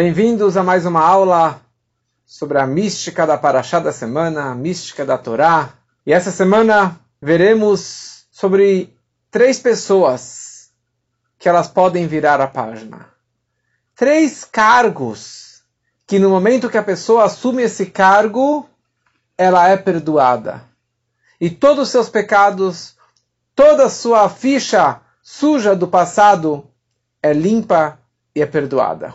Bem-vindos a mais uma aula sobre a mística da Paraxá da semana, a mística da Torá. E essa semana veremos sobre três pessoas que elas podem virar a página. Três cargos que no momento que a pessoa assume esse cargo, ela é perdoada. E todos os seus pecados, toda a sua ficha suja do passado é limpa e é perdoada.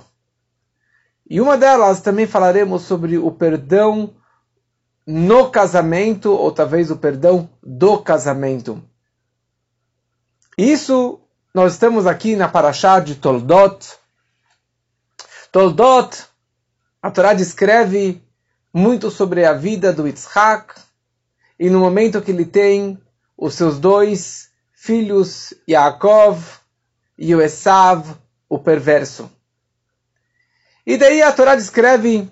E uma delas também falaremos sobre o perdão no casamento, ou talvez o perdão do casamento. Isso nós estamos aqui na Parashá de Toldot. Toldot, a Torá descreve muito sobre a vida do Yitzhak, e no momento que ele tem os seus dois filhos, Yaakov e o Esav, o perverso. E daí a Torá descreve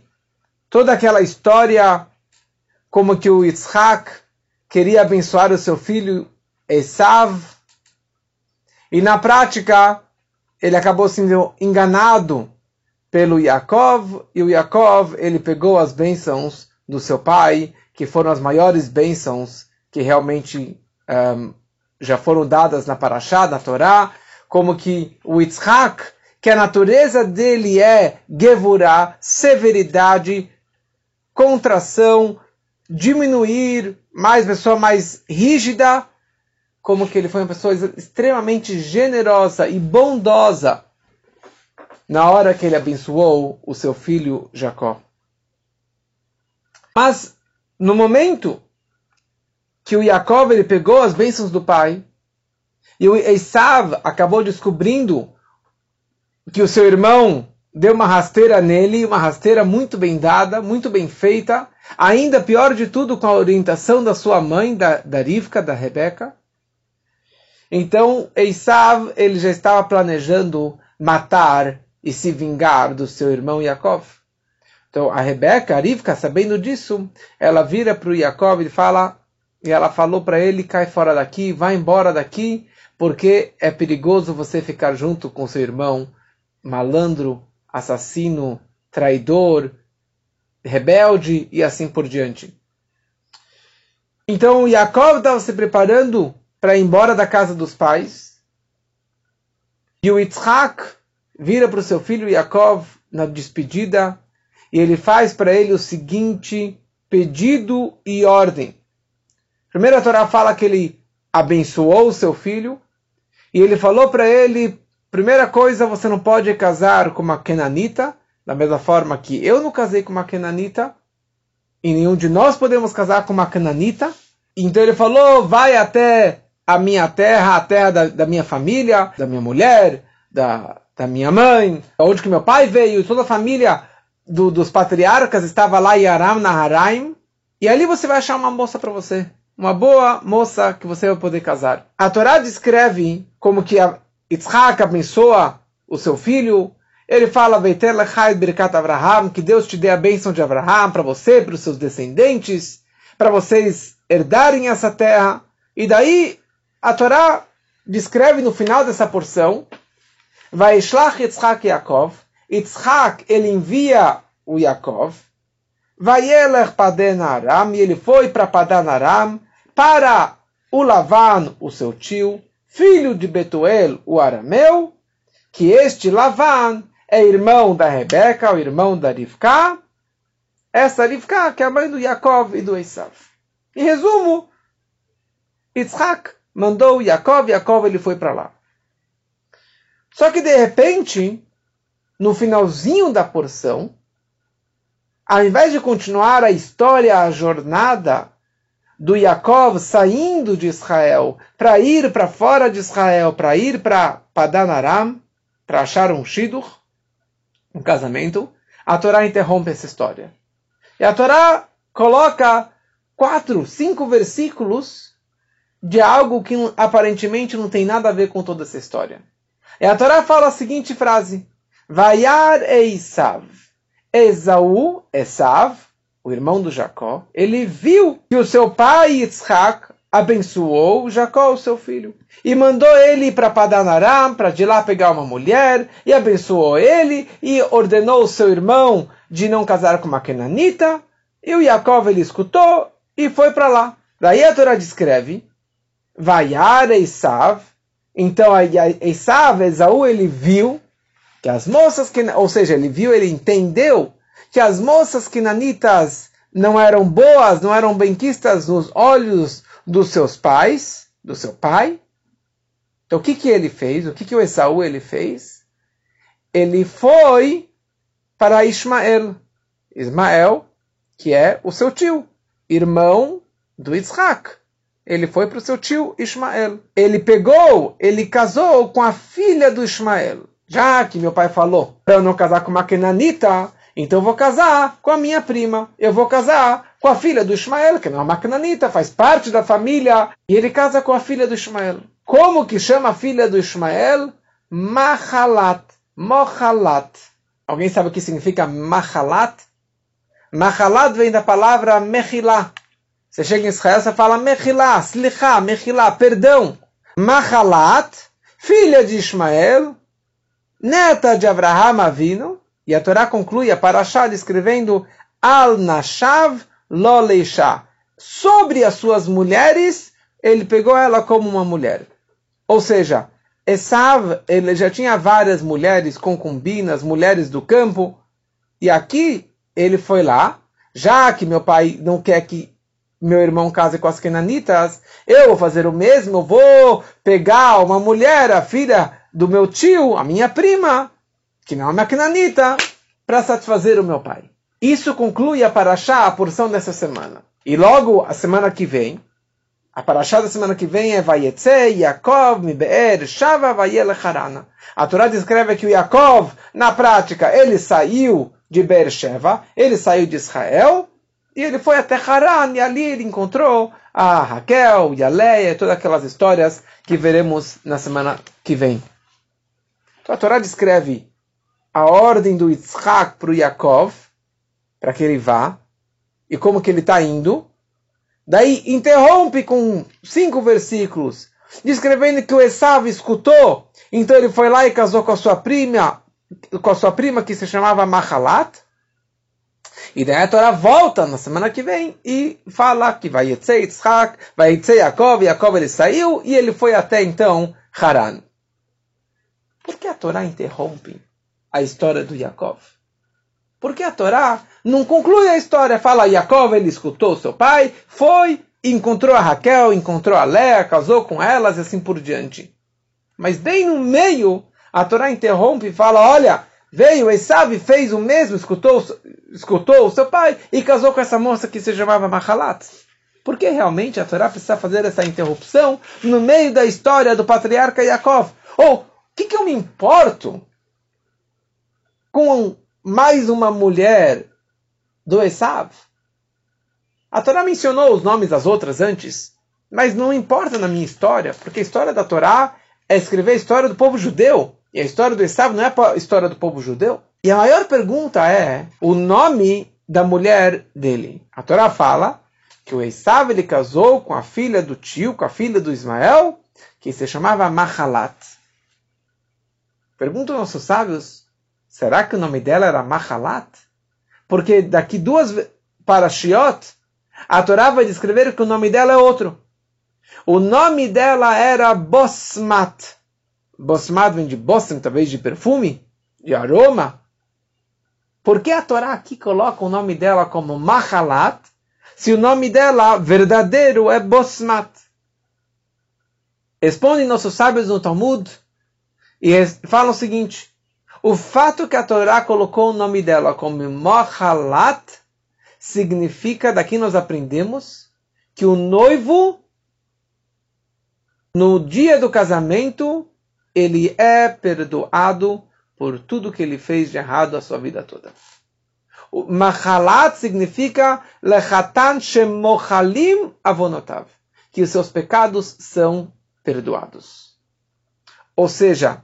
toda aquela história como que o Yitzhak queria abençoar o seu filho Esav. E na prática ele acabou sendo enganado pelo Yaakov e o Yaakov ele pegou as bênçãos do seu pai que foram as maiores bênçãos que realmente um, já foram dadas na Parashá, na Torá, como que o Yitzhak que a natureza dele é gevurah, severidade, contração, diminuir, mais pessoa mais rígida, como que ele foi uma pessoa extremamente generosa e bondosa na hora que ele abençoou o seu filho Jacó. Mas no momento que o Jacob ele pegou as bênçãos do pai e o Esav acabou descobrindo que o seu irmão deu uma rasteira nele, uma rasteira muito bem dada, muito bem feita, ainda pior de tudo com a orientação da sua mãe, da, da Rivka, da Rebeca. Então, Esav, ele já estava planejando matar e se vingar do seu irmão Yaakov. Então, a Rebeca, a Rivka, sabendo disso, ela vira para o Yaakov e fala, e ela falou para ele, cai fora daqui, vai embora daqui, porque é perigoso você ficar junto com seu irmão, malandro, assassino, traidor, rebelde e assim por diante. Então Yaakov estava se preparando para ir embora da casa dos pais. E o Yitzhak vira para o seu filho Yaakov na despedida e ele faz para ele o seguinte pedido e ordem. Primeiro a Torá fala que ele abençoou o seu filho e ele falou para ele Primeira coisa, você não pode casar com uma Kenanita, da mesma forma que eu não casei com uma Kenanita, e nenhum de nós podemos casar com uma Kenanita. Então ele falou: vai até a minha terra, a terra da, da minha família, da minha mulher, da, da minha mãe, onde que meu pai veio, toda a família do, dos patriarcas estava lá em Aram Naharaim, e ali você vai achar uma moça para você. Uma boa moça que você vai poder casar. A Torá descreve como que a, Yitzhak abençoa o seu filho. Ele fala, Abraham, que Deus te dê a bênção de Abraham para você, para os seus descendentes, para vocês herdarem essa terra. E daí a Torá descreve no final dessa porção, vai Yitzhak Yaakov, Yitzhak ele envia o Yaakov, vai Padan Aram, e ele foi para Padan Aram, para o Lavan, o seu tio, filho de Betuel, o arameu, que este Lavan é irmão da Rebeca, o irmão da Rivka, essa Rivka que é a mãe do Yaakov e do Esav. Em resumo, Yitzhak mandou Yaakov, Yaakov ele foi para lá. Só que de repente, no finalzinho da porção, ao invés de continuar a história, a jornada do Yaakov saindo de Israel para ir para fora de Israel, para ir para Padanaram, para achar um Shidur, um casamento, a Torá interrompe essa história. E a Torá coloca quatro, cinco versículos de algo que aparentemente não tem nada a ver com toda essa história. E a Torá fala a seguinte frase: Vayar Eisav. Esaú, Esav, o irmão do Jacó, ele viu que o seu pai Yitzhak abençoou Jacó, o seu filho, e mandou ele para Padanaram, para de lá pegar uma mulher, e abençoou ele, e ordenou o seu irmão de não casar com uma Kenanita, e o Jacob ele escutou e foi para lá. Daí a Torá descreve, Vaiar Esav, então Esav, Esaú, ele viu que as moças, que, ou seja, ele viu, ele entendeu que as moças quinanitas não eram boas, não eram benquistas nos olhos dos seus pais, do seu pai. Então o que, que ele fez? O que, que o Esaú ele fez? Ele foi para Ismael. Ismael, que é o seu tio, irmão do Isaac. Ele foi para o seu tio Ismael. Ele pegou, ele casou com a filha do Ismael. Já que meu pai falou para eu não casar com uma Kenanita, então eu vou casar com a minha prima. Eu vou casar com a filha do Ismael, que não é uma cananita, faz parte da família. E ele casa com a filha do Ismael. Como que chama a filha do Ismael? Mahalat. Mohalat. Alguém sabe o que significa Mahalat? Mahalat vem da palavra Mechilá. Você chega em Israel, você fala Mechilá, Slichá, Mechilá, perdão. Mahalat, filha de Ismael, neta de Abraham Avino, e a Torá conclui a Parashá descrevendo Al Nashav Lo Leishá. Sobre as suas mulheres, ele pegou ela como uma mulher. Ou seja, Esav, ele já tinha várias mulheres, concubinas, mulheres do campo, e aqui ele foi lá, já que meu pai não quer que meu irmão case com as Kenanitas, eu vou fazer o mesmo, eu vou pegar uma mulher, a filha do meu tio, a minha prima, não é uma Kenanita, para satisfazer o meu pai. Isso conclui a Parashá, a porção dessa semana. E logo, a semana que vem, a Parashá da semana que vem é Vayetze, Yaakov, Mibeer, Shava, Vayele, Harana. A Torá descreve que o Yaakov, na prática, ele saiu de Beersheba, ele saiu de Israel, e ele foi até Haran, e ali ele encontrou a Raquel e a Leia, todas aquelas histórias que veremos na semana que vem. Então a Torá descreve a ordem do Yitzhak para o Yaakov, para que ele vá, e como que ele está indo. Daí interrompe com cinco versículos, descrevendo que o Esav escutou, então ele foi lá e casou com a sua prima, com a sua prima que se chamava Mahalat. E daí a Torá volta na semana que vem e fala que vai Yetzei Yitzhak, vai Yetzei Yaakov, Yaakov ele saiu e ele foi até então Haran. Por que a Torá interrompe a história do Yaakov? Porque a Torá não conclui a história, fala Yaakov, ele escutou seu pai, foi, encontrou a Raquel, encontrou a Léa, casou com elas e assim por diante. Mas bem no meio, a Torá interrompe e fala, olha, veio Esav fez o mesmo, escutou, escutou o seu pai e casou com essa moça que se chamava Mahalat. Por que realmente a Torá precisa fazer essa interrupção no meio da história do patriarca Yaakov? Ou, o que, que eu me importo com mais uma mulher do Esav? A Torá mencionou os nomes das outras antes, mas não importa na minha história, porque a história da Torá é escrever a história do povo judeu. E a história do Esav não é a história do povo judeu. E a maior pergunta é o nome da mulher dele. A Torá fala que o Esav ele casou com a filha do tio, com a filha do Ismael, que se chamava Mahalat. Perguntam nossos sábios, será que o nome dela era Mahalat? Porque daqui duas parashiot, a Torá vai descrever que o nome dela é outro. O nome dela era Bosmat. Bosmat vem de Bosm, talvez de perfume, de aroma. Por que a Torá aqui coloca o nome dela como Mahalat, se o nome dela verdadeiro é Bosmat? Respondem nossos sábios no Talmud e falam o seguinte: o fato que a Torá colocou o nome dela como Mahalat significa, daqui nós aprendemos, que o noivo, no dia do casamento, ele é perdoado por tudo que ele fez de errado a sua vida toda. Mahalat significa lechatan shemochalim avonotav, que os seus pecados são perdoados. Ou seja,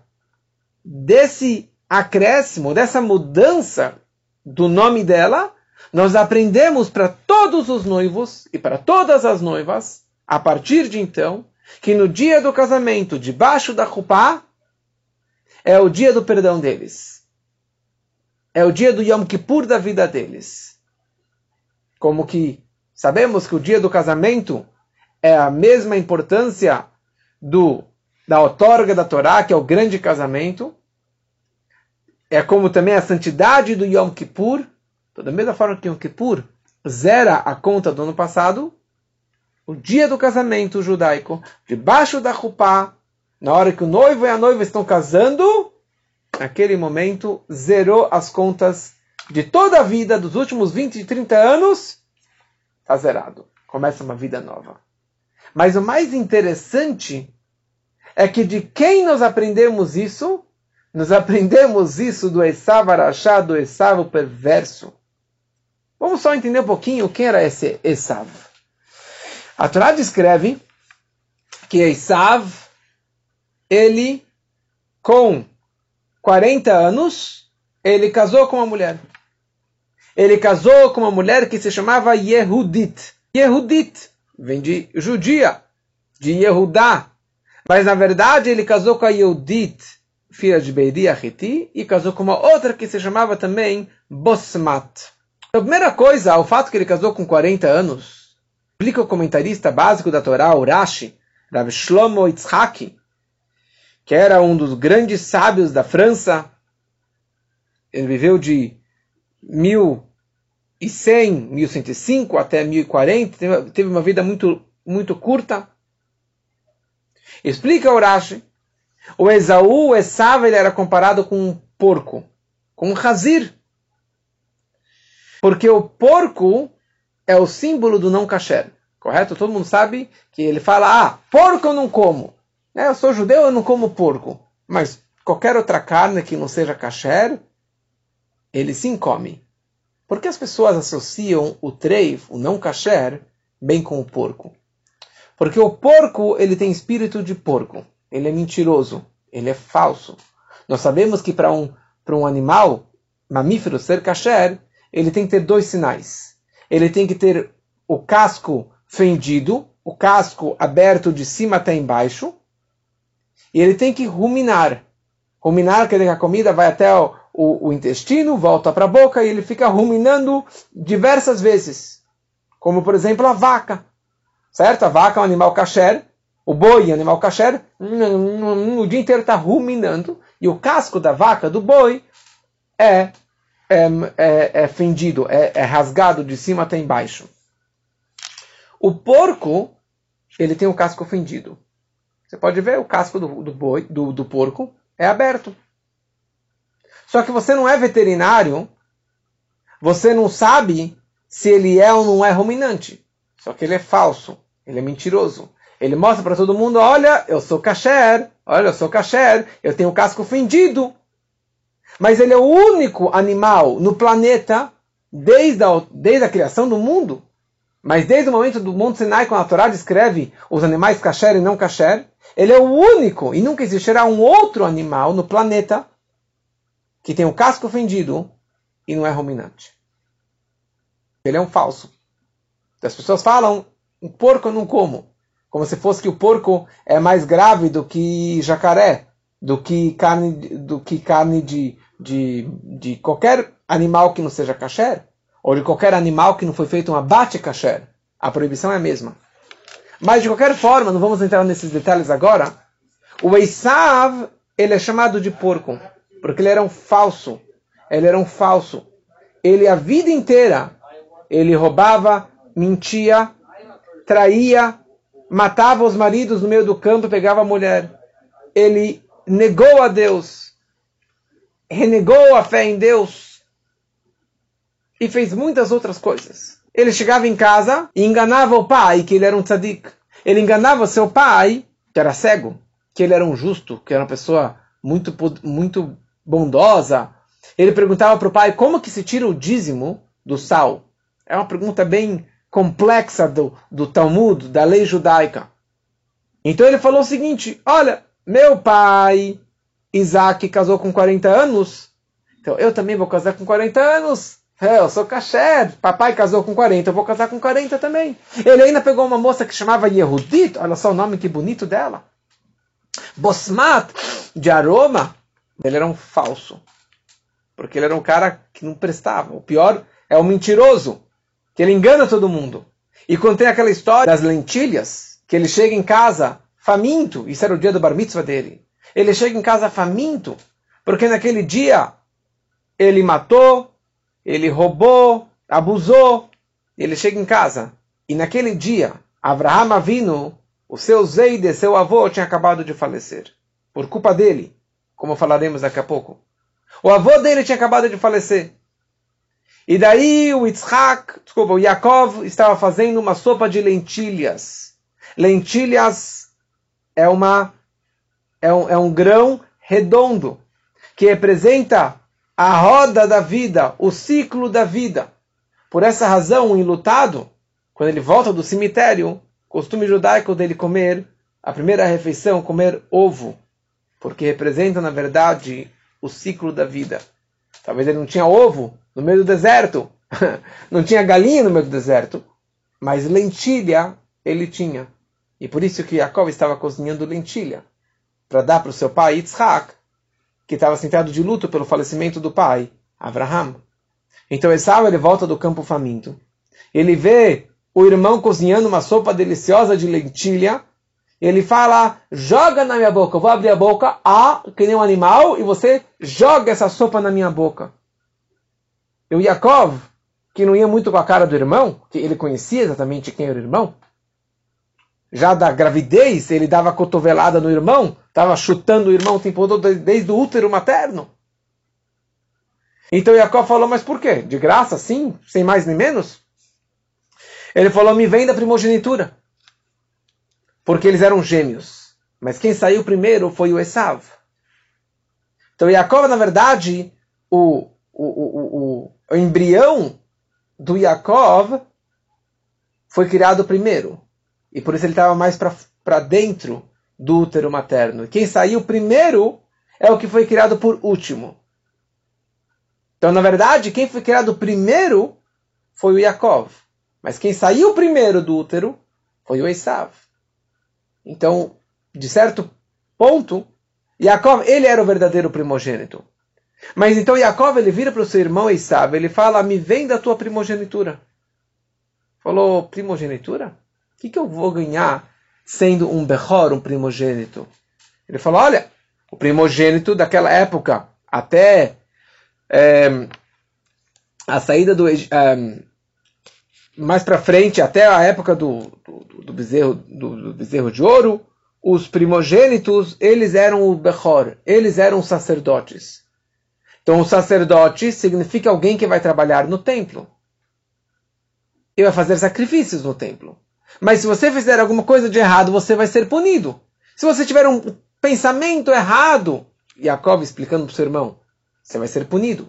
desse acréscimo, dessa mudança do nome dela, nós aprendemos para todos os noivos e para todas as noivas a partir de então, que no dia do casamento, debaixo da Rupá, é o dia do perdão deles. É o dia do Yom Kippur da vida deles. Como que sabemos que o dia do casamento é a mesma importância do da outorga da Torá, que é o grande casamento. É como também a santidade do Yom Kippur. Então, da mesma forma que Yom Kippur zera a conta do ano passado, o dia do casamento judaico, debaixo da Rupá, na hora que o noivo e a noiva estão casando, naquele momento zerou as contas de toda a vida, dos últimos 20 e 30 anos, está zerado. Começa uma vida nova. Mas o mais interessante é que de quem nós aprendemos isso? Nós aprendemos isso do Esav Arachá, do Esav perverso. Vamos só entender um pouquinho quem era esse Esav. A Torá descreve que Esav, ele, com 40 anos, ele casou com uma mulher. Ele casou com uma mulher que se chamava Yehudit. Yehudit vem de judia, de Yehudá. Mas na verdade ele casou com a Yehudit, filha de Beiri Ahiti, e casou com uma outra que se chamava também Bosmat. A primeira coisa, o fato que ele casou com 40 anos, explica o comentarista básico da Torá, Urashi, Rav Shlomo Yitzhaki, que era um dos grandes sábios da França. Ele viveu de 1100, 1105 até 1040, teve uma vida muito, muito curta. Explica Urashi, o Esaú, o Esav, ele era comparado com um porco, com um razir. Porque o porco é o símbolo do não kasher, correto? Todo mundo sabe que ele fala, ah, porco eu não como. É, eu sou judeu, eu não como porco. Mas qualquer outra carne que não seja kasher, ele sim come. Por que as pessoas associam o treif, o não kasher, bem com o porco? Porque o porco, ele tem espírito de porco. Ele é mentiroso. Ele é falso. Nós sabemos que para um, um animal mamífero ser kasher, ele tem que ter dois sinais. Ele tem que ter o casco fendido, o casco aberto de cima até embaixo, e ele tem que ruminar. Ruminar quer dizer que a comida vai até o, o, o intestino, volta para a boca e ele fica ruminando diversas vezes. Como, por exemplo, a vaca. Certo? A vaca é um animal kasher, o boi animal kasher, o dia inteiro está ruminando, e o casco da vaca, do boi, é, é, é, é fendido, é, é rasgado de cima até embaixo. O porco, ele tem o casco fendido. Você pode ver o casco do, do, boi, do, do porco é aberto. Só que você não é veterinário, você não sabe se ele é ou não é ruminante. Só que ele é falso, ele é mentiroso. Ele mostra para todo mundo: olha, eu sou kasher, olha, eu sou kasher, eu tenho o casco fendido. Mas ele é o único animal no planeta, desde a, desde a criação do mundo, mas desde o momento do Monte Sinai, quando a Torá descreve os animais kasher e não kasher, ele é o único, e nunca existirá um outro animal no planeta que tem o casco fendido e não é ruminante. Ele é um falso. As pessoas falam, um porco eu não como. Como se fosse que o porco é mais grave do que jacaré, do que carne, do que carne de, de, de qualquer animal que não seja kasher ou de qualquer animal que não foi feito um abate kasher. A proibição é a mesma. Mas de qualquer forma, não vamos entrar nesses detalhes agora. O Esav, ele é chamado de porco, porque ele era um falso. Ele era um falso. Ele a vida inteira, ele roubava, mentia, traía, matava os maridos no meio do campo, pegava a mulher. Ele negou a Deus, renegou a fé em Deus, e fez muitas outras coisas. Ele chegava em casa e enganava o pai, que ele era um tzadik. Ele enganava seu pai, que era cego, que ele era um justo, que era uma pessoa muito, muito bondosa. Ele perguntava para o pai como que se tira o dízimo do sal. É uma pergunta bem complexa do, do Talmud, da lei judaica. Então ele falou o seguinte: Olha, meu pai Isaac casou com 40 anos, então eu também vou casar com 40 anos É, eu sou kasher, papai casou com 40, eu vou casar com 40 também. Ele ainda pegou uma moça que chamava Yehudit, olha só o nome que bonito dela. Bosmat, de aroma, ele era um falso. Porque ele era um cara que não prestava. O pior é o mentiroso, que ele engana todo mundo. E tem aquela história das lentilhas, que ele chega em casa faminto, isso era o dia do bar mitzvah dele. Ele chega em casa faminto, porque naquele dia ele matou, ele roubou, abusou, ele chega em casa. E naquele dia, Abraham Avinu, o seu Zeide, seu avô, tinha acabado de falecer. Por culpa dele, como falaremos daqui a pouco. O avô dele tinha acabado de falecer. E daí o Yitzhak, desculpa, o Yaakov estava fazendo uma sopa de lentilhas. Lentilhas é, uma, é, um, é um grão redondo que representa a roda da vida, o ciclo da vida. Por essa razão, o enlutado, quando ele volta do cemitério, costume judaico dele comer a primeira refeição, comer ovo, porque representa, na verdade, o ciclo da vida. Talvez ele não tinha ovo no meio do deserto, não tinha galinha no meio do deserto, mas lentilha ele tinha. E por isso que Jacob estava cozinhando lentilha, para dar para o seu pai Yitzhak, que estava sentado de luto pelo falecimento do pai, Abraham. Então Esau ele volta do campo faminto. Ele vê o irmão cozinhando uma sopa deliciosa de lentilha. Ele fala: joga na minha boca. Eu vou abrir a boca, ah, que nem um animal, e você joga essa sopa na minha boca. E o Yaakov, que não ia muito com a cara do irmão, que ele conhecia exatamente quem era o irmão, já da gravidez, ele dava cotovelada no irmão, estava chutando o irmão o tempo todo desde o útero materno. Então Jacó falou, mas por quê? De graça, sim, sem mais nem menos? Ele falou, me vem da primogenitura. Porque eles eram gêmeos. Mas quem saiu primeiro foi o Esav. Então Jacó, na verdade, o, o, o, embrião do Yaakov foi criado primeiro. E por isso ele estava mais para dentro do útero materno. Quem saiu primeiro é o que foi criado por último. Então, na verdade, quem foi criado primeiro foi o Yaakov. Mas quem saiu primeiro do útero foi o Esav. Então, de certo ponto, Yaakov, ele era o verdadeiro primogênito. Mas então Yaakov, ele vira para o seu irmão Esav, ele fala, me vem da tua primogenitura. Falou, primogenitura? O que, que eu vou ganhar sendo um Behor, um primogênito? Ele falou: olha, o primogênito daquela época, até é, a saída do. É, mais para frente, até a época do, do, do bezerro, do, do, bezerro de ouro, os primogênitos, eles eram o Behor, eles eram os sacerdotes. Então, o sacerdote significa alguém que vai trabalhar no templo. E vai fazer sacrifícios no templo. Mas se você fizer alguma coisa de errado, você vai ser punido. Se você tiver um pensamento errado, Jacob explicando para o seu irmão, você vai ser punido.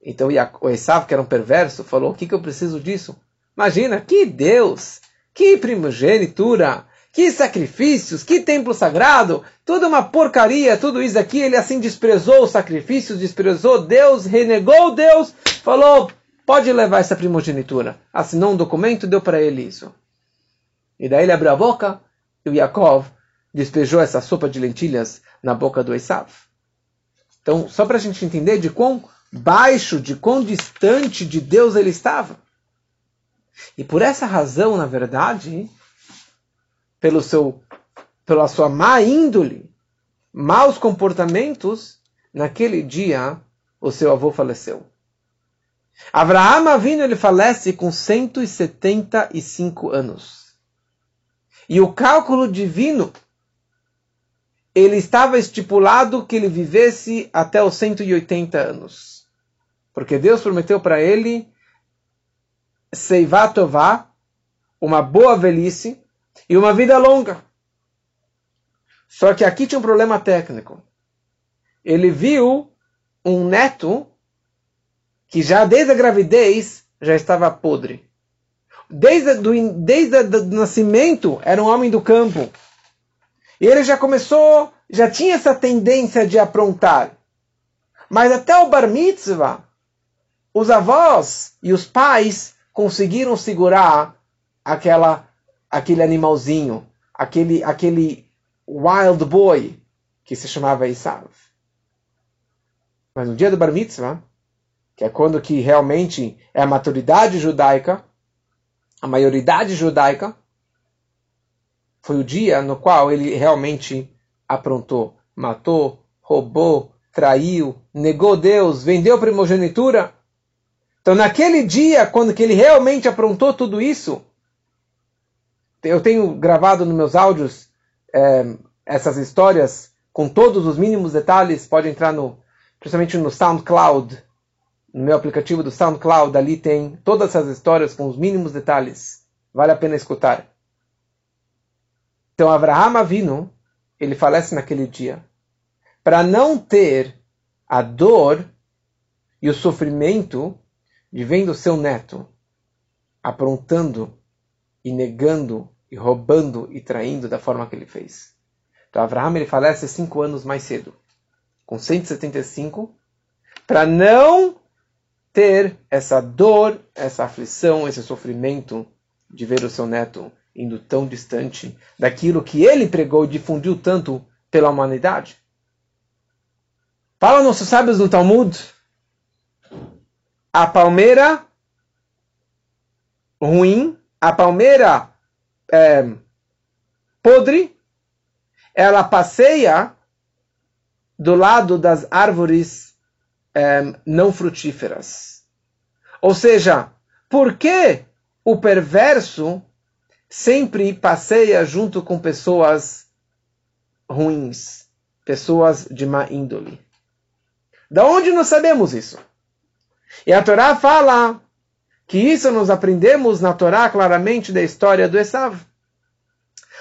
Então o Esav, que era um perverso, falou: O que, que eu preciso disso? Imagina, que Deus, que primogenitura, que sacrifícios, que templo sagrado, tudo uma porcaria, tudo isso aqui. Ele assim desprezou os sacrifícios, desprezou Deus, renegou Deus, falou: pode levar essa primogenitura. Assinou um documento, deu para ele isso. E daí ele abriu a boca e o Yaakov despejou essa sopa de lentilhas na boca do Esav. Então, só para a gente entender de quão baixo, de quão distante de Deus ele estava. E por essa razão, na verdade, pelo seu, pela sua má índole, maus comportamentos, naquele dia o seu avô faleceu. Avraham Avinu ele falece com 175 anos. E o cálculo divino ele estava estipulado que ele vivesse até os 180 anos. Porque Deus prometeu para ele Seivatová, uma boa velhice e uma vida longa. Só que aqui tinha um problema técnico. Ele viu um neto que já desde a gravidez já estava podre. Desde, do, desde o nascimento era um homem do campo. E ele já começou, já tinha essa tendência de aprontar. Mas até o bar mitzvah, os avós e os pais conseguiram segurar aquela, aquele animalzinho, aquele, aquele wild boy que se chamava Isav. Mas no dia do Bar Mitzvah, que é quando que realmente é a maturidade judaica, a maioridade judaica, foi o dia no qual ele realmente aprontou, matou, roubou, traiu, negou Deus, vendeu primogenitura. Então, naquele dia, quando que ele realmente aprontou tudo isso, eu tenho gravado nos meus áudios é, essas histórias com todos os mínimos detalhes. Pode entrar no, principalmente no SoundCloud, no meu aplicativo do SoundCloud. Ali tem todas essas histórias com os mínimos detalhes. Vale a pena escutar. Então, Abraham Avinu, ele falece naquele dia para não ter a dor e o sofrimento de vendo seu neto aprontando e negando e roubando e traindo da forma que ele fez. Então Abraham ele falece cinco anos mais cedo, com 175, para não ter essa dor, essa aflição, esse sofrimento de ver o seu neto indo tão distante daquilo que ele pregou e difundiu tanto pela humanidade. Fala nossos sábios no Talmud. A palmeira ruim, a palmeira é, podre, ela passeia do lado das árvores é, não frutíferas. Ou seja, por que o perverso sempre passeia junto com pessoas ruins, pessoas de má índole? Da onde nós sabemos isso? E a Torá fala que isso nós aprendemos na Torá claramente da história do Esav.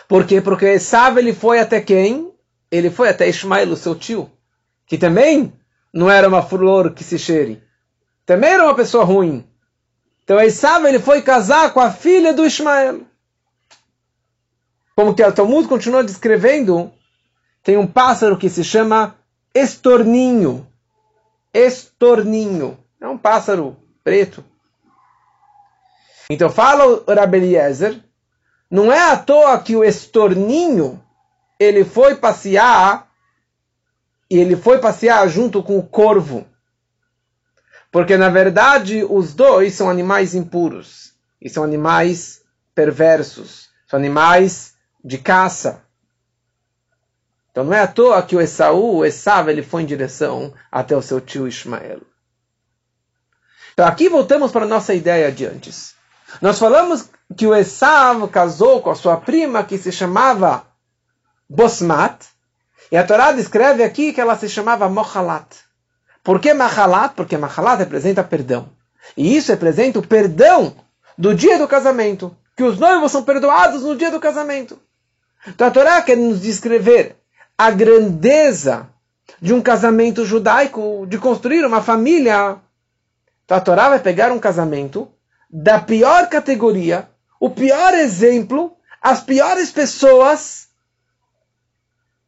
Por quê? Porque Esav ele foi até quem? Ele foi até Ismael, seu tio, que também não era uma flor que se cheire. Também era uma pessoa ruim. Então Esav ele foi casar com a filha do Ismael. Como que o Talmud continua descrevendo, tem um pássaro que se chama estorninho estorninho. É um pássaro preto. Então fala o Rabeliezer, não é à toa que o estorninho ele foi passear e ele foi passear junto com o corvo. Porque na verdade os dois são animais impuros e são animais perversos, são animais de caça. Então não é à toa que o Esaú, o Esav, ele foi em direção até o seu tio Ismael. Então aqui voltamos para a nossa ideia de antes. Nós falamos que o Esav casou com a sua prima que se chamava Bosmat, e a Torá descreve aqui que ela se chamava Mohalat. Por que Mahalat? Porque Mahalat representa perdão. E isso representa o perdão do dia do casamento. Que os noivos são perdoados no dia do casamento. Então a Torá quer nos descrever a grandeza de um casamento judaico, de construir uma família. Então a Torá vai pegar um casamento da pior categoria, o pior exemplo, as piores pessoas,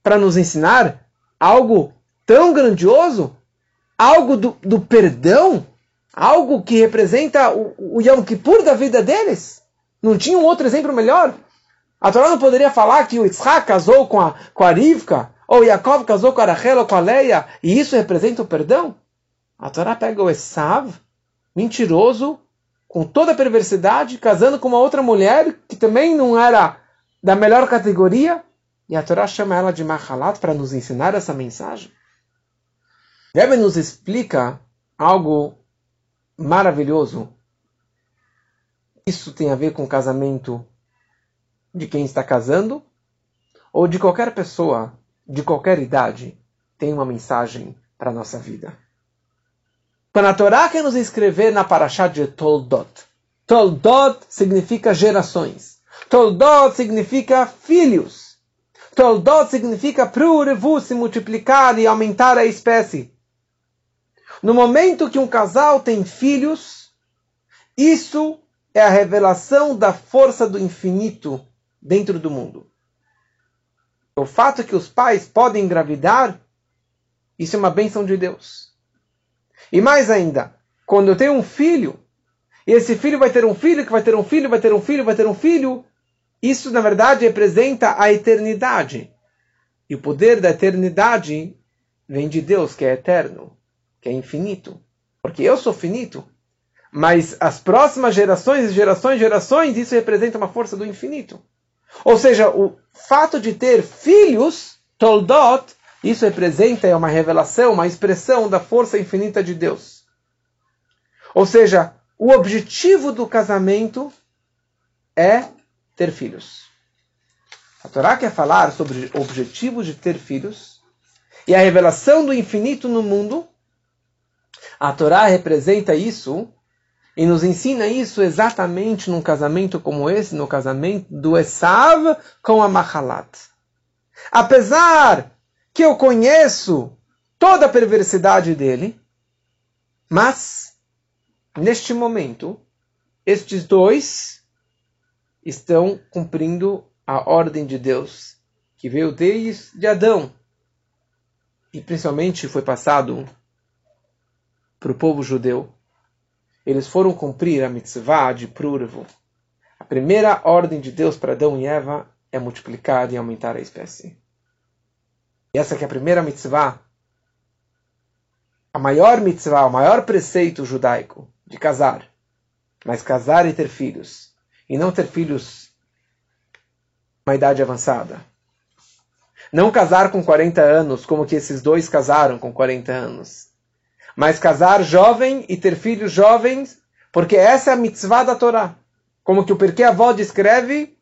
para nos ensinar algo tão grandioso, algo do, do perdão, algo que representa o, o Yom Kippur da vida deles. Não tinha um outro exemplo melhor? A Torá não poderia falar que o Yitzhak casou com a, com a Rivka, ou Yaakov casou com a Rachel ou com a Leia, e isso representa o perdão? A Torá pega o Esav, mentiroso, com toda a perversidade, casando com uma outra mulher que também não era da melhor categoria, e a Torá chama ela de Mahalat para nos ensinar essa mensagem. Rebbe nos explica algo maravilhoso. Isso tem a ver com casamento de quem está casando ou de qualquer pessoa de qualquer idade tem uma mensagem para a nossa vida. Quando a Torá quer nos escrever na Parashá de Toldot, Toldot significa gerações. Toldot significa filhos. Toldot significa prurevu, se multiplicar e aumentar a espécie. No momento que um casal tem filhos, isso é a revelação da força do infinito dentro do mundo. O fato que os pais podem engravidar, isso é uma bênção de Deus. E mais ainda, quando eu tenho um filho, e esse filho vai ter um filho, que vai ter um filho, vai ter um filho, vai ter um filho, isso na verdade representa a eternidade. E o poder da eternidade vem de Deus, que é eterno, que é infinito. Porque eu sou finito. Mas as próximas gerações, gerações, gerações, isso representa uma força do infinito. Ou seja, o fato de ter filhos, toldot, isso representa uma revelação, uma expressão da força infinita de Deus. Ou seja, o objetivo do casamento é ter filhos. A Torá quer falar sobre o objetivo de ter filhos e a revelação do infinito no mundo. A Torá representa isso e nos ensina isso exatamente num casamento como esse, no casamento do Esav com a Mahalat. Apesar que eu conheço toda a perversidade dele, mas, neste momento, estes dois estão cumprindo a ordem de Deus, que veio desde Adão, e principalmente foi passado para o povo judeu eles foram cumprir a mitzvah de Prurvo. A primeira ordem de Deus para Adão e Eva é multiplicar e aumentar a espécie. E essa que é a primeira mitzvah, a maior mitzvah, o maior preceito judaico de casar. Mas casar e ter filhos. E não ter filhos uma idade avançada. Não casar com 40 anos, como que esses dois casaram com 40 anos mas casar jovem e ter filhos jovens, porque essa é a mitzvah da Torá. Como que o Perquê Avó descreve,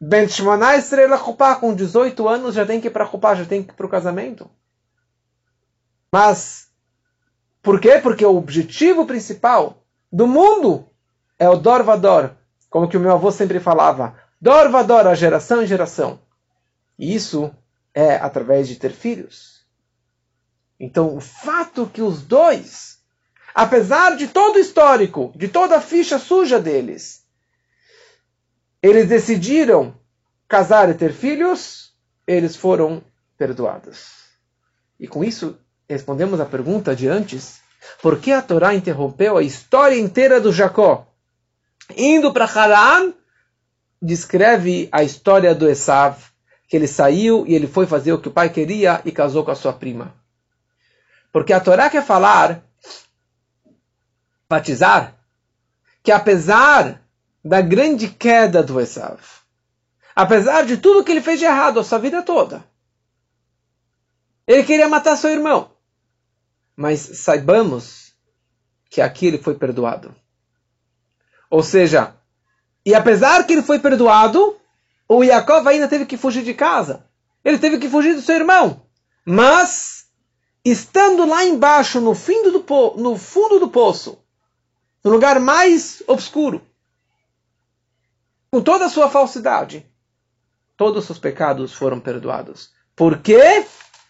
Ben Shmona Estrela Chupá, com 18 anos já tem que ir para Chupá, já tem que ir para o casamento. Mas, por quê? Porque o objetivo principal do mundo é o Dorvador, como que o meu avô sempre falava, Dorvador, a geração em geração. E isso é através de ter filhos. Então, o fato que os dois, apesar de todo o histórico, de toda a ficha suja deles, eles decidiram casar e ter filhos, eles foram perdoados. E com isso, respondemos a pergunta de antes: por que a Torá interrompeu a história inteira do Jacó? Indo para Haraan, descreve a história do Esav, que ele saiu e ele foi fazer o que o pai queria e casou com a sua prima. Porque a Torá quer falar, batizar, que apesar da grande queda do Esav, apesar de tudo que ele fez de errado a sua vida toda, ele queria matar seu irmão. Mas saibamos que aqui ele foi perdoado. Ou seja, e apesar que ele foi perdoado, o Yaakov ainda teve que fugir de casa. Ele teve que fugir do seu irmão. Mas estando lá embaixo, no, do no fundo do poço, no lugar mais obscuro, com toda a sua falsidade, todos os seus pecados foram perdoados. Por quê?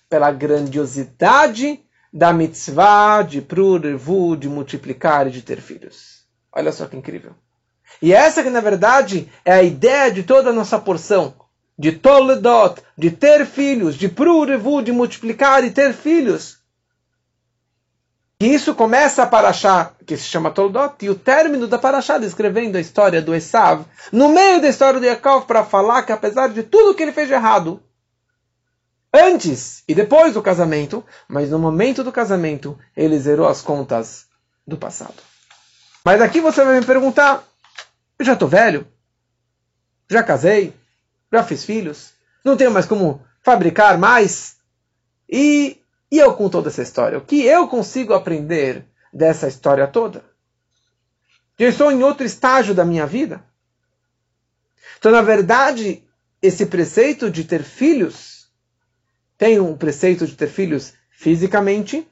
Pela grandiosidade da mitzvah de prurvu, de multiplicar e de ter filhos. Olha só que incrível. E essa que, na verdade, é a ideia de toda a nossa porção de Toledot, de ter filhos, de Prurevu, de multiplicar e ter filhos. E isso começa a Paraxá, que se chama Toledot, e o término da Paraxá descrevendo a história do Esav, no meio da história do Yaakov, para falar que apesar de tudo que ele fez de errado, antes e depois do casamento, mas no momento do casamento, ele zerou as contas do passado. Mas aqui você vai me perguntar, eu já estou velho? Já casei? já fiz filhos, não tenho mais como fabricar mais. E, e eu com toda essa história? O que eu consigo aprender dessa história toda? Eu estou em outro estágio da minha vida. Então, na verdade, esse preceito de ter filhos tem um preceito de ter filhos fisicamente,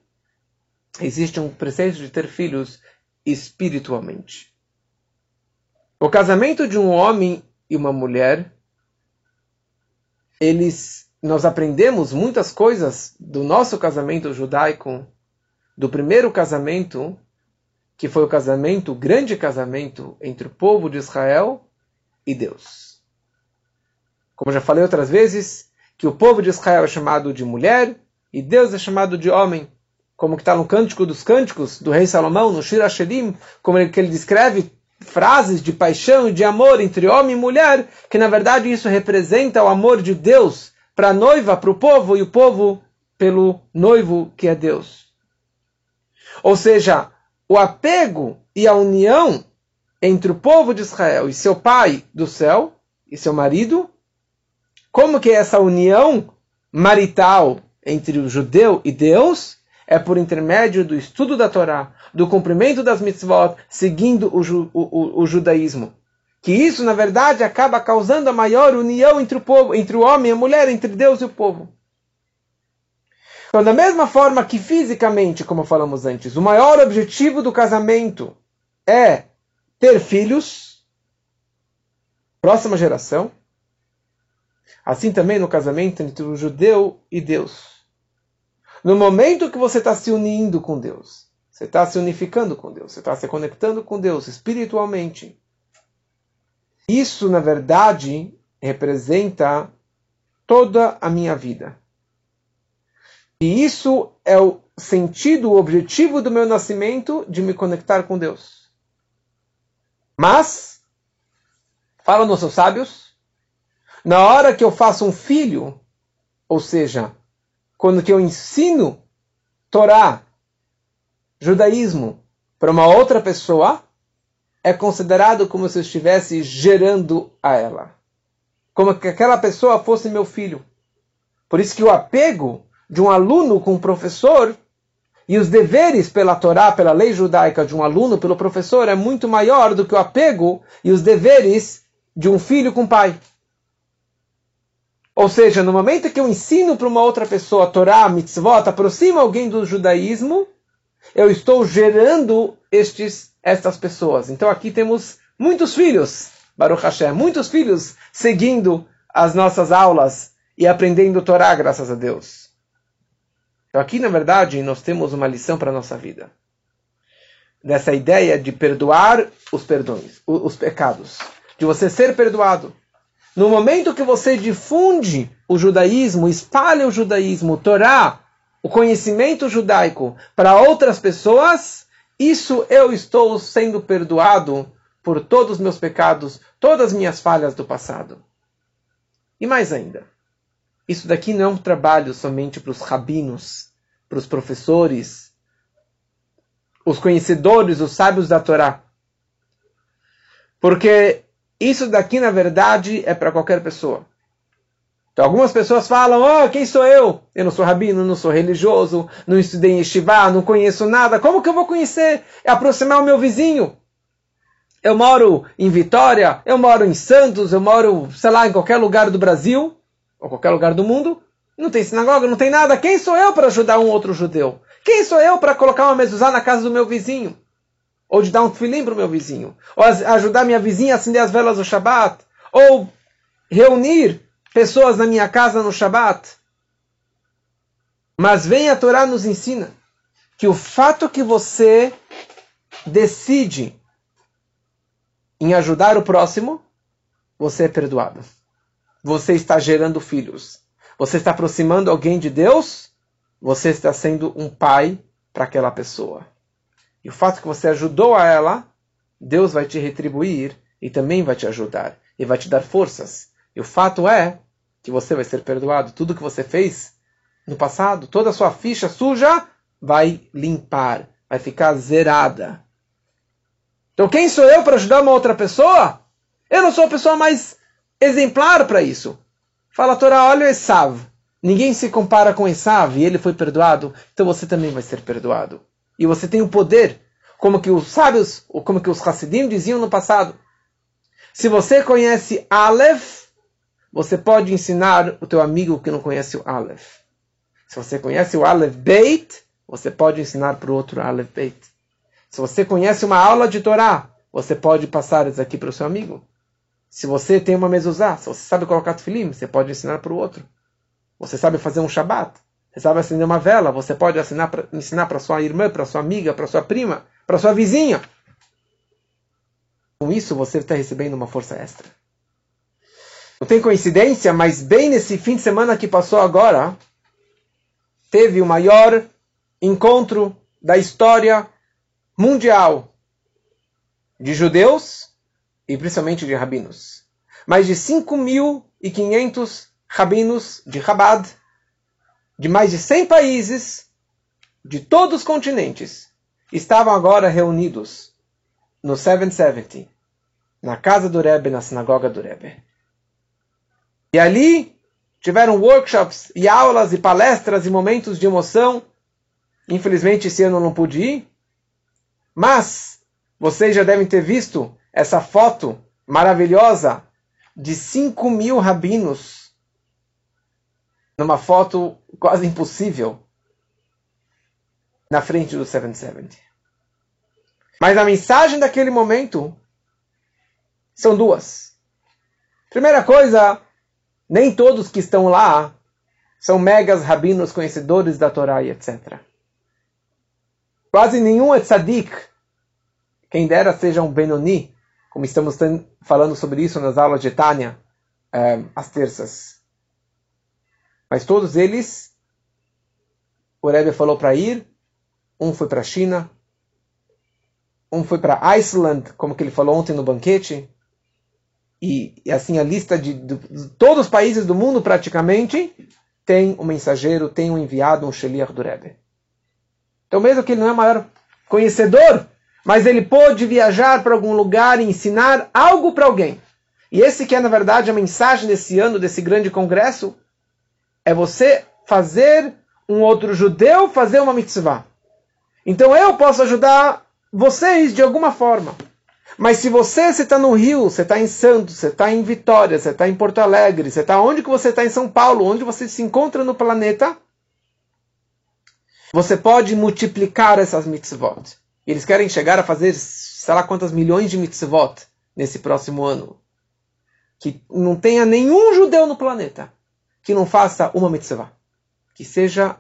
existe um preceito de ter filhos espiritualmente. O casamento de um homem e uma mulher eles, nós aprendemos muitas coisas do nosso casamento judaico, do primeiro casamento, que foi o casamento, o grande casamento entre o povo de Israel e Deus. Como já falei outras vezes, que o povo de Israel é chamado de mulher e Deus é chamado de homem. como que está no Cântico dos Cânticos do rei Salomão, no Shir Hashirim, como ele, que ele descreve frases de paixão e de amor entre homem e mulher, que na verdade isso representa o amor de Deus para a noiva, para o povo, e o povo pelo noivo que é Deus. Ou seja, o apego e a união entre o povo de Israel e seu pai do céu e seu marido, como que é essa união marital entre o judeu e Deus é por intermédio do estudo da Torá, do cumprimento das mitzvot, seguindo o, ju, o, o, o judaísmo. Que isso, na verdade, acaba causando a maior união entre o povo, entre o homem e a mulher, entre Deus e o povo. Então, da mesma forma que fisicamente, como falamos antes, o maior objetivo do casamento é ter filhos, próxima geração, assim também no casamento entre o judeu e Deus. No momento que você está se unindo com Deus, você está se unificando com Deus, você está se conectando com Deus espiritualmente. Isso, na verdade, representa toda a minha vida. E isso é o sentido, o objetivo do meu nascimento de me conectar com Deus. Mas, falam nossos sábios, na hora que eu faço um filho, ou seja, quando que eu ensino Torá, judaísmo, para uma outra pessoa, é considerado como se eu estivesse gerando a ela. Como que aquela pessoa fosse meu filho. Por isso que o apego de um aluno com um professor e os deveres pela Torá, pela lei judaica de um aluno pelo professor é muito maior do que o apego e os deveres de um filho com o pai. Ou seja, no momento que eu ensino para uma outra pessoa a Torá, mitzvot, aproxima alguém do judaísmo, eu estou gerando estes, estas pessoas. Então aqui temos muitos filhos, Baruch Hashem, muitos filhos seguindo as nossas aulas e aprendendo Torá, graças a Deus. Então aqui, na verdade, nós temos uma lição para a nossa vida. Dessa ideia de perdoar os perdões, os pecados. De você ser perdoado. No momento que você difunde o judaísmo, espalha o judaísmo, o Torá, o conhecimento judaico para outras pessoas, isso eu estou sendo perdoado por todos os meus pecados, todas as minhas falhas do passado. E mais ainda, isso daqui não é um trabalho somente para os rabinos, para os professores, os conhecedores, os sábios da Torá. Porque isso daqui, na verdade, é para qualquer pessoa. Então, algumas pessoas falam: Oh, quem sou eu? Eu não sou rabino, não sou religioso, não estudei em Yeshiva, não conheço nada. Como que eu vou conhecer? É aproximar o meu vizinho. Eu moro em Vitória, eu moro em Santos, eu moro, sei lá, em qualquer lugar do Brasil, ou qualquer lugar do mundo. Não tem sinagoga, não tem nada. Quem sou eu para ajudar um outro judeu? Quem sou eu para colocar uma mezuzá na casa do meu vizinho? ou de dar um filim para o meu vizinho, ou ajudar minha vizinha a acender as velas do Shabat, ou reunir pessoas na minha casa no Shabat. Mas vem a Torá nos ensina que o fato que você decide em ajudar o próximo, você é perdoado. Você está gerando filhos. Você está aproximando alguém de Deus, você está sendo um pai para aquela pessoa. E o fato que você ajudou a ela, Deus vai te retribuir e também vai te ajudar e vai te dar forças. E o fato é que você vai ser perdoado. Tudo que você fez no passado, toda a sua ficha suja vai limpar, vai ficar zerada. Então quem sou eu para ajudar uma outra pessoa? Eu não sou a pessoa mais exemplar para isso. Fala a Torá, olha o Esav. Ninguém se compara com Esav e ele foi perdoado, então você também vai ser perdoado e você tem o poder, como que os sábios, ou como que os Hassidim diziam no passado. Se você conhece Aleph, você pode ensinar o teu amigo que não conhece o Aleph. Se você conhece o Aleph Beit, você pode ensinar para o outro Aleph Beit. Se você conhece uma aula de Torá, você pode passar isso aqui para o seu amigo. Se você tem uma mezuzá, se você sabe colocar tefilim, você pode ensinar para o outro. Você sabe fazer um Shabat, você sabe acender uma vela, você pode pra, ensinar para sua irmã, para sua amiga, para sua prima, para sua vizinha. Com isso, você está recebendo uma força extra. Não tem coincidência, mas bem nesse fim de semana que passou agora, teve o maior encontro da história mundial de judeus e principalmente de rabinos. Mais de 5.500 rabinos de Chabad, de mais de 100 países, de todos os continentes, estavam agora reunidos no 770, na casa do Rebbe, na sinagoga do Rebbe. E ali tiveram workshops e aulas e palestras e momentos de emoção. Infelizmente esse ano não pude ir, mas vocês já devem ter visto essa foto maravilhosa de 5 mil rabinos numa foto quase impossível na frente do 770. Mas a mensagem daquele momento são duas. Primeira coisa, nem todos que estão lá são megas rabinos conhecedores da Torá e etc. Quase nenhum é tzadik. Quem dera seja um Benoni, como estamos falando sobre isso nas aulas de Tânia, é, às terças. Mas todos eles, o Rebbe falou para ir, um foi para a China, um foi para Iceland, como que ele falou ontem no banquete, e, e assim a lista de, de, de, todos os países do mundo praticamente tem um mensageiro, tem um enviado, um Sheliach do Rebbe. Então mesmo que ele não é o maior conhecedor, mas ele pôde viajar para algum lugar e ensinar algo para alguém. E esse que é na verdade a mensagem desse ano, desse grande congresso, é você fazer um outro judeu fazer uma mitzvah. Então eu posso ajudar vocês de alguma forma. Mas se você está no Rio, você está em Santos, você está em Vitória, você está em Porto Alegre, você está onde que você está em São Paulo, onde você se encontra no planeta, você pode multiplicar essas mitzvot. Eles querem chegar a fazer, sei lá quantas milhões de mitzvot nesse próximo ano. Que não tenha nenhum judeu no planeta que não faça uma mitzvah. Que seja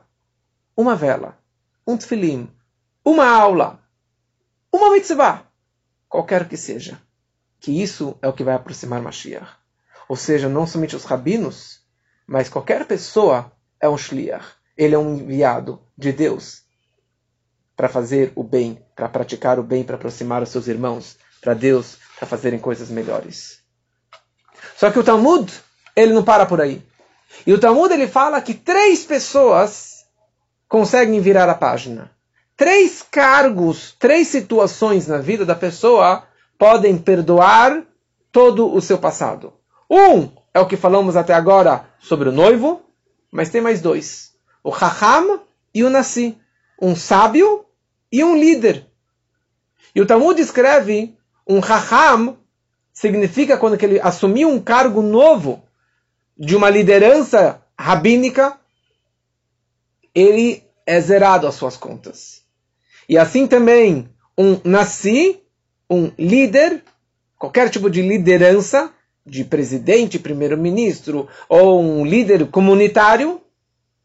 uma vela, um tefilim, uma aula, uma mitzvah qualquer que seja. Que isso é o que vai aproximar Mashiach. Ou seja, não somente os rabinos, mas qualquer pessoa é um shliach. Ele é um enviado de Deus para fazer o bem, para praticar o bem, para aproximar os seus irmãos, para Deus, para fazerem coisas melhores. Só que o Talmud, ele não para por aí. E o Talmud ele fala que três pessoas conseguem virar a página três cargos, três situações na vida da pessoa podem perdoar todo o seu passado. Um é o que falamos até agora sobre o noivo, mas tem mais dois: o Raham e o Nasi, um sábio e um líder. E o Talmud escreve um Raham significa quando ele assumiu um cargo novo de uma liderança rabínica, ele é zerado as suas contas. E assim também um nasi, um líder, qualquer tipo de liderança, de presidente, primeiro-ministro ou um líder comunitário,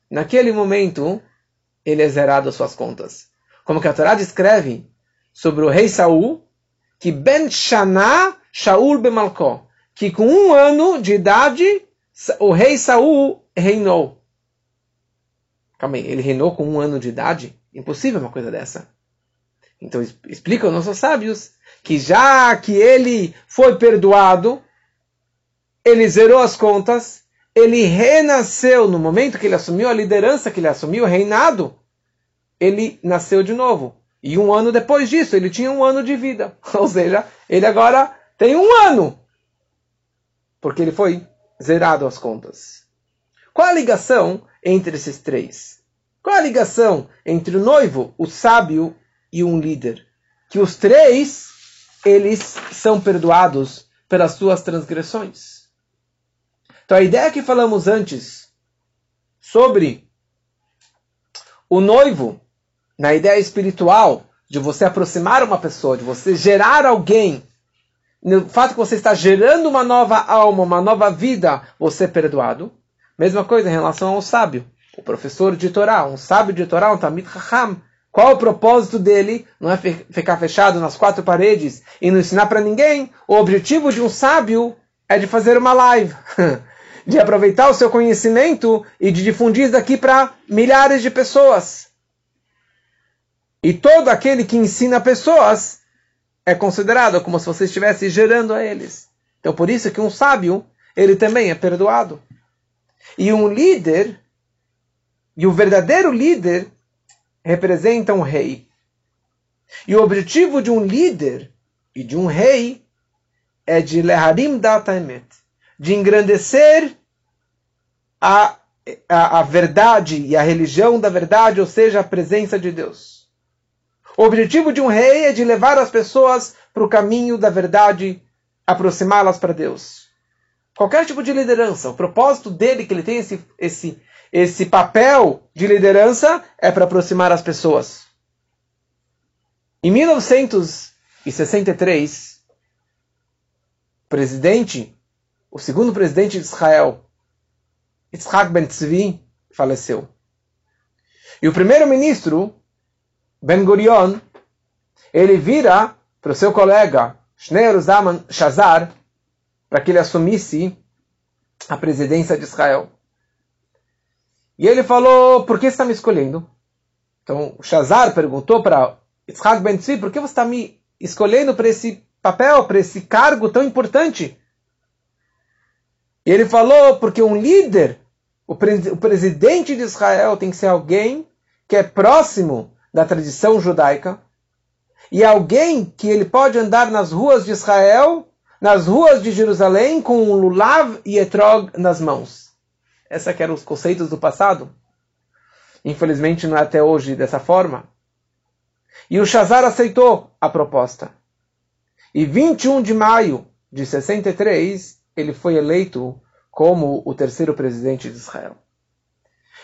naquele momento ele é zerado as suas contas. Como que a Torá descreve sobre o rei Saul, que Ben Shana Shaul Bemalko, que com um ano de idade o rei Saul reinou. Calma aí, ele reinou com um ano de idade? Impossível uma coisa dessa. Então explica os nossos sábios que já que ele foi perdoado, ele zerou as contas, ele renasceu no momento que ele assumiu a liderança, que ele assumiu o reinado, ele nasceu de novo. E um ano depois disso, ele tinha um ano de vida. Ou seja, ele agora tem um ano. Porque ele foi zerado as contas. Qual a ligação entre esses três? Qual a ligação entre o noivo, o sábio e um líder? Que os três, eles são perdoados pelas suas transgressões. Então a ideia que falamos antes sobre o noivo, na ideia espiritual, de você aproximar uma pessoa, de você gerar alguém, no fato que você está gerando uma nova alma, uma nova vida, você é perdoado. Mesma coisa em relação ao sábio o professor de Torá, um sábio de Torá, um Tamid Chacham. Qual o propósito dele? Não é ficar fechado nas quatro paredes e não ensinar para ninguém. O objetivo de um sábio é de fazer uma live, de aproveitar o seu conhecimento e de difundir daqui para milhares de pessoas. E todo aquele que ensina pessoas é considerado como se você estivesse gerando a eles. Então, por isso que um sábio, ele também é perdoado. E um líder, e o verdadeiro líder, representa um rei. E o objetivo de um líder e de um rei é de leharim dataemet, de engrandecer a, a, a verdade e a religião da verdade, ou seja, a presença de Deus. O objetivo de um rei é de levar as pessoas para o caminho da verdade, aproximá-las para Deus. Qualquer tipo de liderança, o propósito dele, que ele tem esse, esse, esse papel de liderança, é para aproximar as pessoas. Em 1963, o presidente, o segundo presidente de Israel, Yitzhak Ben Tzvi, faleceu. E o primeiro-ministro, Ben Gurion, ele vira para o seu colega, Shneur Zaman Shazar, para que ele assumisse a presidência de Israel. E ele falou, por que você está me escolhendo? Então, Shazar perguntou para Yitzhak Ben Tzvi, por que você está me escolhendo para esse papel, para esse cargo tão importante? E ele falou, porque um líder, o, pre o presidente de Israel tem que ser alguém que é próximo da tradição judaica, e alguém que ele pode andar nas ruas de Israel, nas ruas de Jerusalém, com um lulav e etrog nas mãos. Essa que eram os conceitos do passado. Infelizmente não é até hoje dessa forma. E o Shazar aceitou a proposta. E 21 de maio de 63, ele foi eleito como o terceiro presidente de Israel.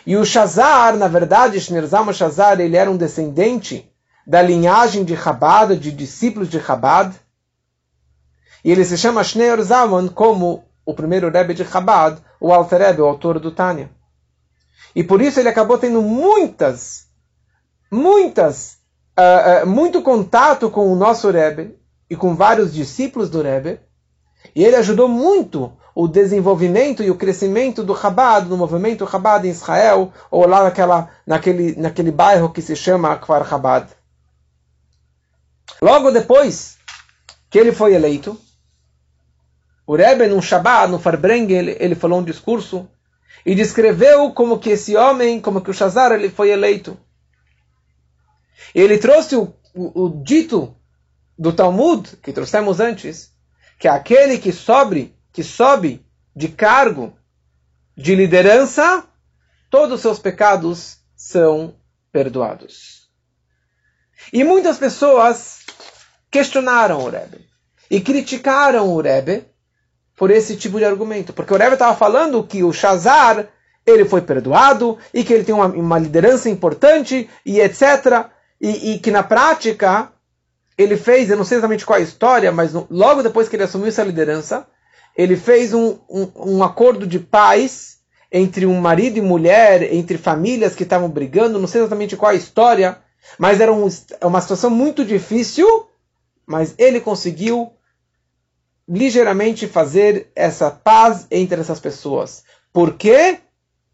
E o Shazar, na verdade, Shnerzama Shazar, ele era um descendente da linhagem de Chabad, de discípulos de Chabad. E ele se chama Shneur Zaman como o primeiro Rebbe de Chabad, o Alter Rebbe, o autor do Tânia. E por isso ele acabou tendo muitas, muitas, uh, uh, muito contato com o nosso Rebbe e com vários discípulos do Rebbe. E ele ajudou muito o desenvolvimento e o crescimento do Chabad, do movimento Chabad em Israel, ou lá naquela, naquele, naquele bairro que se chama Kfar Chabad. Logo depois que ele foi eleito, o Rebbe, num Shabbat, no Farbreng, ele, falou um discurso e descreveu como que esse homem, como que o Shazar, ele foi eleito. Ele trouxe o, o, o dito do Talmud, que trouxemos antes, que é aquele que sobe que sobe de cargo de liderança, todos os seus pecados são perdoados. E muitas pessoas questionaram o Rebbe e criticaram o Rebbe por esse tipo de argumento, porque o Rebbe estava falando que o Shazar ele foi perdoado e que ele tem uma, uma liderança importante e etc. E, e, que na prática ele fez, eu não sei exatamente qual é a história, mas logo depois que ele assumiu essa liderança, ele fez um, um, um acordo de paz entre um marido e mulher, entre famílias que estavam brigando, não sei exatamente qual a história, mas era um, uma situação muito difícil, mas ele conseguiu ligeiramente fazer essa paz entre essas pessoas. Por quê?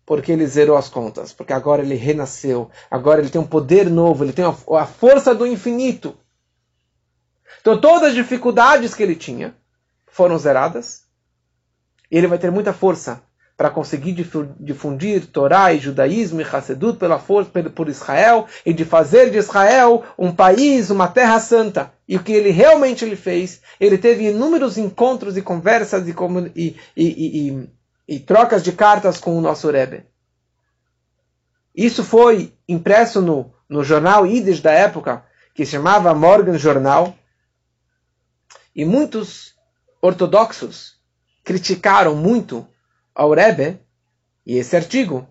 Porque ele zerou as contas, porque agora ele renasceu, agora ele tem um poder novo, ele tem a força do infinito. Então todas as dificuldades que ele tinha foram zeradas ele vai ter muita força para conseguir difundir Torá e judaísmo e Hassedut pela força por Israel e de fazer de Israel um país, uma terra santa. E o que ele realmente ele fez, ele teve inúmeros encontros e conversas e, e, e, e trocas de cartas com o nosso Rebbe. Isso foi impresso no, no jornal Yiddish da época, que se chamava Morgan Jornal. E muitos ortodoxos criticaram muito ao Rebbe e esse artigo.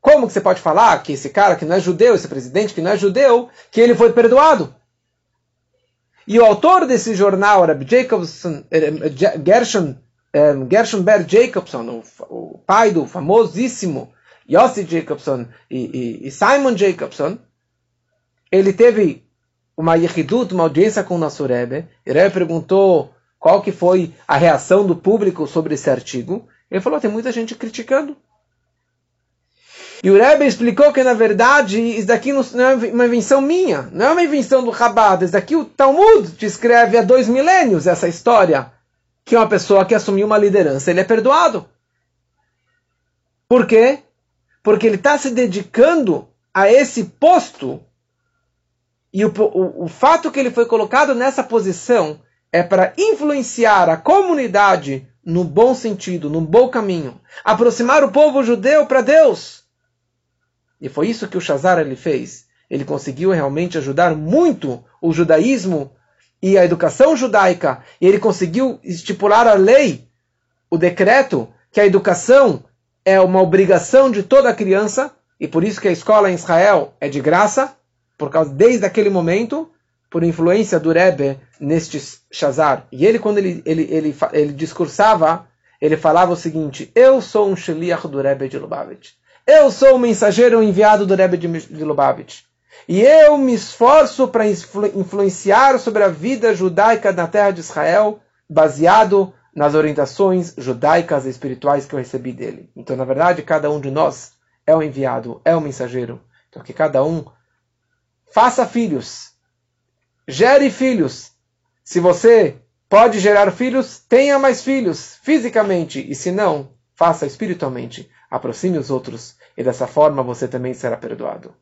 Como que você pode falar que esse cara que não é judeu, esse presidente que não é judeu, que ele foi perdoado? E o autor desse jornal, Rabbi Jacobson, eh, Gershon, eh, Gershon Ber Jacobson, o, pai do famosíssimo Yossi Jacobson e, e, e Simon Jacobson, ele teve uma yechidut, uma audiência com o nosso Rebbe. E Rebbe perguntou qual que foi a reação do público sobre esse artigo. Ele falou, tem muita gente criticando. E o Rebbe explicou que, na verdade, isso daqui não é uma invenção minha, não é uma invenção do Chabad. Isso daqui o Talmud descreve há dois milênios essa história, que uma pessoa que assumiu uma liderança, ele é perdoado. Por quê? Porque ele está se dedicando a esse posto e o, o, o fato que ele foi colocado nessa posição é para influenciar a comunidade no bom sentido, no bom caminho, aproximar o povo judeu para Deus. E foi isso que o Shazar ele fez. Ele conseguiu realmente ajudar muito o judaísmo e a educação judaica. E ele conseguiu estipular a lei, o decreto, que a educação é uma obrigação de toda criança. E por isso que a escola em Israel é de graça, por causa desde aquele momento por influência do Rebbe neste Shazar. E ele, quando ele, ele, ele, ele discursava, ele falava o seguinte: Eu sou um Sheliach do Rebbe de Lubavitch. Eu sou o mensageiro enviado do Rebbe de Lubavitch. E eu me esforço para influ influenciar sobre a vida judaica na terra de Israel, baseado nas orientações judaicas e espirituais que eu recebi dele. Então, na verdade, cada um de nós é o enviado, é o mensageiro. Então, que cada um faça filhos gere filhos. Se você pode gerar filhos, tenha mais filhos fisicamente, e se não, faça espiritualmente. Aproxime os outros, e dessa forma você também será perdoado.